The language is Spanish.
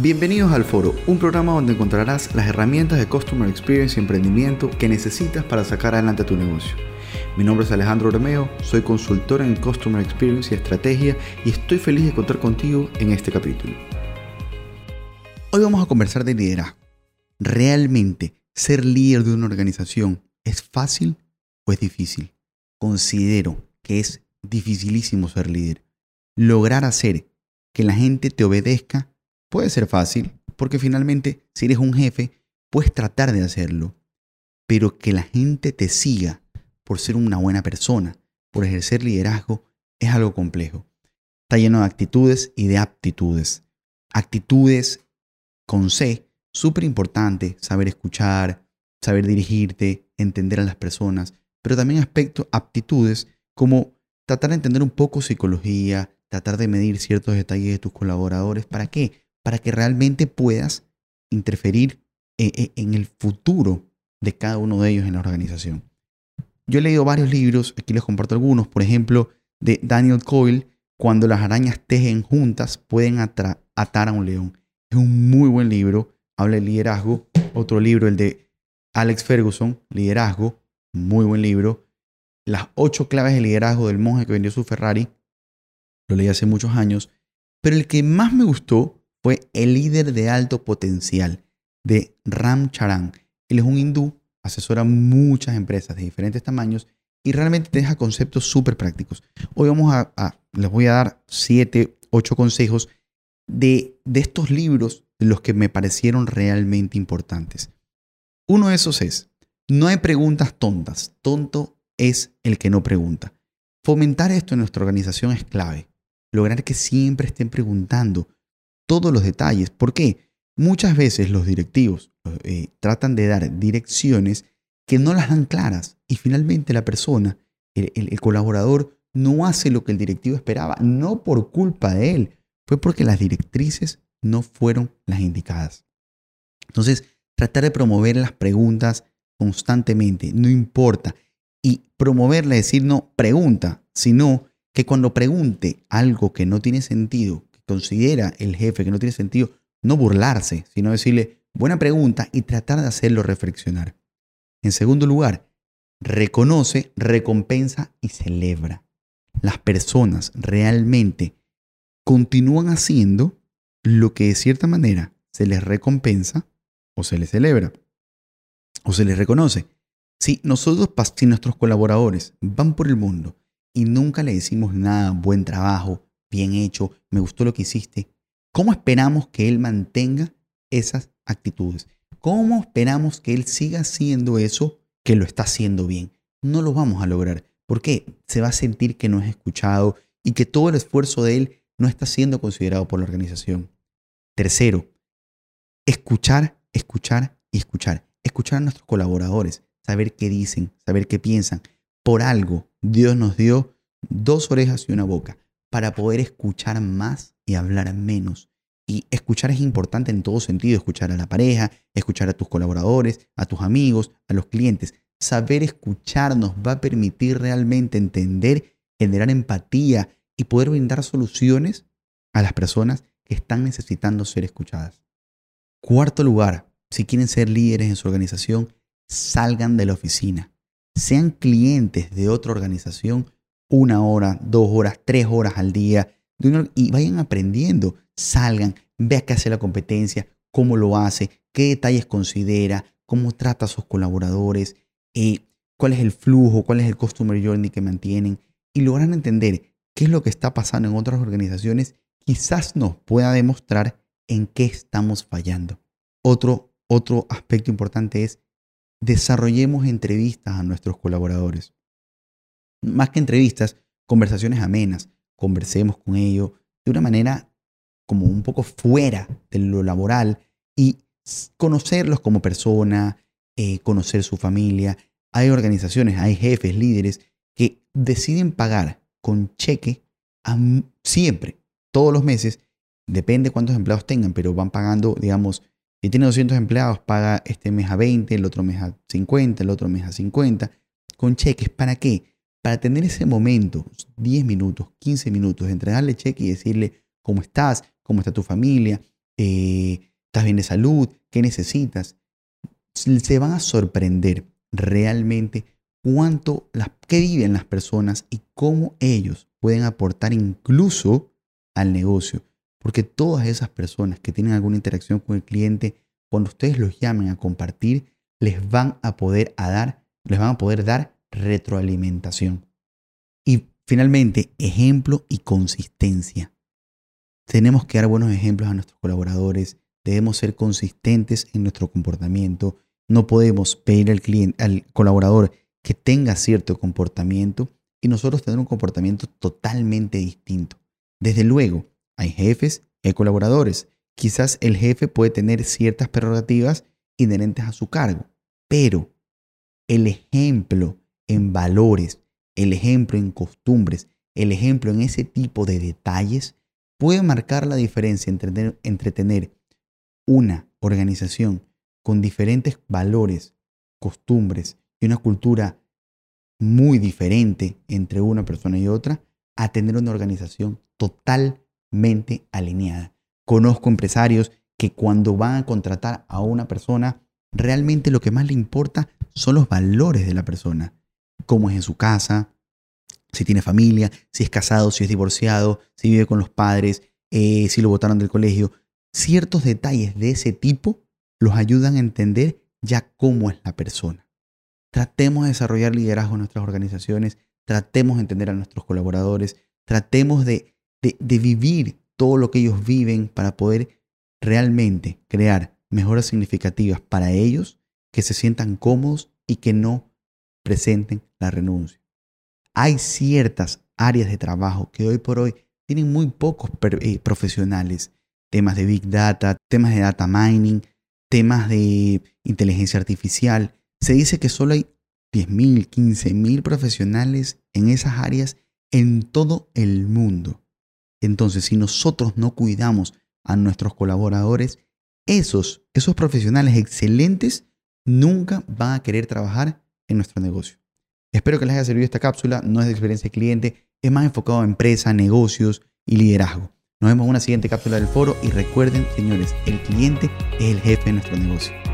Bienvenidos al Foro, un programa donde encontrarás las herramientas de Customer Experience y emprendimiento que necesitas para sacar adelante tu negocio. Mi nombre es Alejandro Romeo, soy consultor en Customer Experience y Estrategia y estoy feliz de contar contigo en este capítulo. Hoy vamos a conversar de liderazgo. ¿Realmente ser líder de una organización es fácil o es difícil? Considero que es dificilísimo ser líder. Lograr hacer que la gente te obedezca puede ser fácil, porque finalmente si eres un jefe, puedes tratar de hacerlo. Pero que la gente te siga por ser una buena persona, por ejercer liderazgo, es algo complejo. Está lleno de actitudes y de aptitudes. Actitudes con C, súper importante, saber escuchar, saber dirigirte, entender a las personas, pero también aspectos, aptitudes como tratar de entender un poco psicología, tratar de medir ciertos detalles de tus colaboradores. ¿Para qué? Para que realmente puedas interferir eh, eh, en el futuro de cada uno de ellos en la organización. Yo he leído varios libros, aquí les comparto algunos, por ejemplo, de Daniel Coyle, Cuando las arañas tejen juntas pueden atar a un león. Es un muy buen libro, habla de liderazgo. Otro libro, el de Alex Ferguson, Liderazgo, muy buen libro. Las ocho claves de liderazgo del monje que vendió su Ferrari, lo leí hace muchos años. Pero el que más me gustó fue El líder de alto potencial, de Ram Charan. Él es un hindú, asesora muchas empresas de diferentes tamaños y realmente te deja conceptos súper prácticos. Hoy vamos a, les voy a dar siete, ocho consejos de, de estos libros los que me parecieron realmente importantes. Uno de esos es, no hay preguntas tontas, tonto es el que no pregunta. Fomentar esto en nuestra organización es clave. Lograr que siempre estén preguntando todos los detalles. ¿Por qué? Muchas veces los directivos eh, tratan de dar direcciones que no las dan claras y finalmente la persona, el colaborador, no hace lo que el directivo esperaba, no por culpa de él, fue porque las directrices no fueron las indicadas. Entonces, tratar de promover las preguntas constantemente, no importa. Y promoverle, decir no pregunta, sino que cuando pregunte algo que no tiene sentido, considera el jefe que no tiene sentido, no burlarse, sino decirle buena pregunta y tratar de hacerlo reflexionar. En segundo lugar, reconoce, recompensa y celebra. Las personas realmente continúan haciendo lo que de cierta manera se les recompensa o se les celebra o se les reconoce. Si nosotros, si nuestros colaboradores van por el mundo y nunca le decimos nada, buen trabajo, bien hecho, me gustó lo que hiciste, ¿cómo esperamos que él mantenga esas actitudes? ¿Cómo esperamos que él siga haciendo eso que lo está haciendo bien? No lo vamos a lograr. ¿Por qué? Se va a sentir que no es escuchado y que todo el esfuerzo de él no está siendo considerado por la organización. Tercero, escuchar, escuchar y escuchar. Escuchar a nuestros colaboradores, saber qué dicen, saber qué piensan. Por algo, Dios nos dio dos orejas y una boca para poder escuchar más y hablar menos. Y escuchar es importante en todo sentido, escuchar a la pareja, escuchar a tus colaboradores, a tus amigos, a los clientes. Saber escuchar nos va a permitir realmente entender, generar empatía y poder brindar soluciones a las personas que están necesitando ser escuchadas. Cuarto lugar, si quieren ser líderes en su organización, salgan de la oficina. Sean clientes de otra organización una hora, dos horas, tres horas al día y vayan aprendiendo. Salgan, vean qué hace la competencia, cómo lo hace, qué detalles considera, cómo trata a sus colaboradores, eh, cuál es el flujo, cuál es el customer journey que mantienen y logran entender qué es lo que está pasando en otras organizaciones, quizás nos pueda demostrar en qué estamos fallando. Otro, otro aspecto importante es desarrollemos entrevistas a nuestros colaboradores. Más que entrevistas, conversaciones amenas. Conversemos con ellos de una manera como un poco fuera de lo laboral y conocerlos como persona, eh, conocer su familia. Hay organizaciones, hay jefes, líderes que deciden pagar con cheque siempre, todos los meses, depende cuántos empleados tengan, pero van pagando, digamos, si tiene 200 empleados, paga este mes a 20, el otro mes a 50, el otro mes a 50, con cheques. ¿Para qué? Para tener ese momento, 10 minutos, 15 minutos, entregarle cheque y decirle cómo estás, cómo está tu familia, Eh, ¿Estás bien de salud? ¿Qué necesitas? Se van a sorprender realmente cuánto, las, qué viven las personas y cómo ellos pueden aportar incluso al negocio. Porque todas esas personas que tienen alguna interacción con el cliente, cuando ustedes los llamen a compartir, les van a poder dar, les van a poder dar retroalimentación. Y finalmente, ejemplo y consistencia. Tenemos que dar buenos ejemplos a nuestros colaboradores, debemos ser consistentes en nuestro comportamiento. No podemos pedir al cliente, al colaborador que tenga cierto comportamiento y nosotros tener un comportamiento totalmente distinto. Desde luego, hay jefes hay colaboradores. Quizás el jefe puede tener ciertas prerrogativas inherentes a su cargo, pero el ejemplo en valores, el ejemplo en costumbres, el ejemplo en ese tipo de detalles puede marcar la diferencia entre tener, una organización con diferentes valores, costumbres y una cultura muy diferente entre una persona y otra a tener una organización totalmente alineada. Conozco empresarios que cuando van a contratar a una persona, realmente lo que más le importa son los valores de la persona. Cómo es en su casa, si tiene familia, si es casado, si es divorciado, si vive con los padres, eh, si lo votaron del colegio. Ciertos detalles de ese tipo los ayudan a entender ya cómo es la persona. Tratemos de desarrollar liderazgo en nuestras organizaciones, tratemos de entender a nuestros colaboradores, tratemos de, de vivir todo lo que ellos viven para poder realmente crear mejoras significativas para ellos, que se sientan cómodos y que no presenten la renuncia. Hay ciertas áreas de trabajo que hoy por hoy tienen muy pocos eh, profesionales. Temas de Big Data, temas de Data Mining, temas de inteligencia artificial. Se dice que solo hay 10.000, 15.000 profesionales en esas áreas en todo el mundo. Entonces, si nosotros no cuidamos a nuestros colaboradores, esos, esos profesionales excelentes nunca van a querer trabajar en nuestro negocio. Espero que les haya servido esta cápsula. No es de experiencia de cliente, es más enfocado en empresa, negocios y liderazgo. Nos vemos en una siguiente cápsula del foro y recuerden, señores, el cliente es el jefe de nuestro negocio.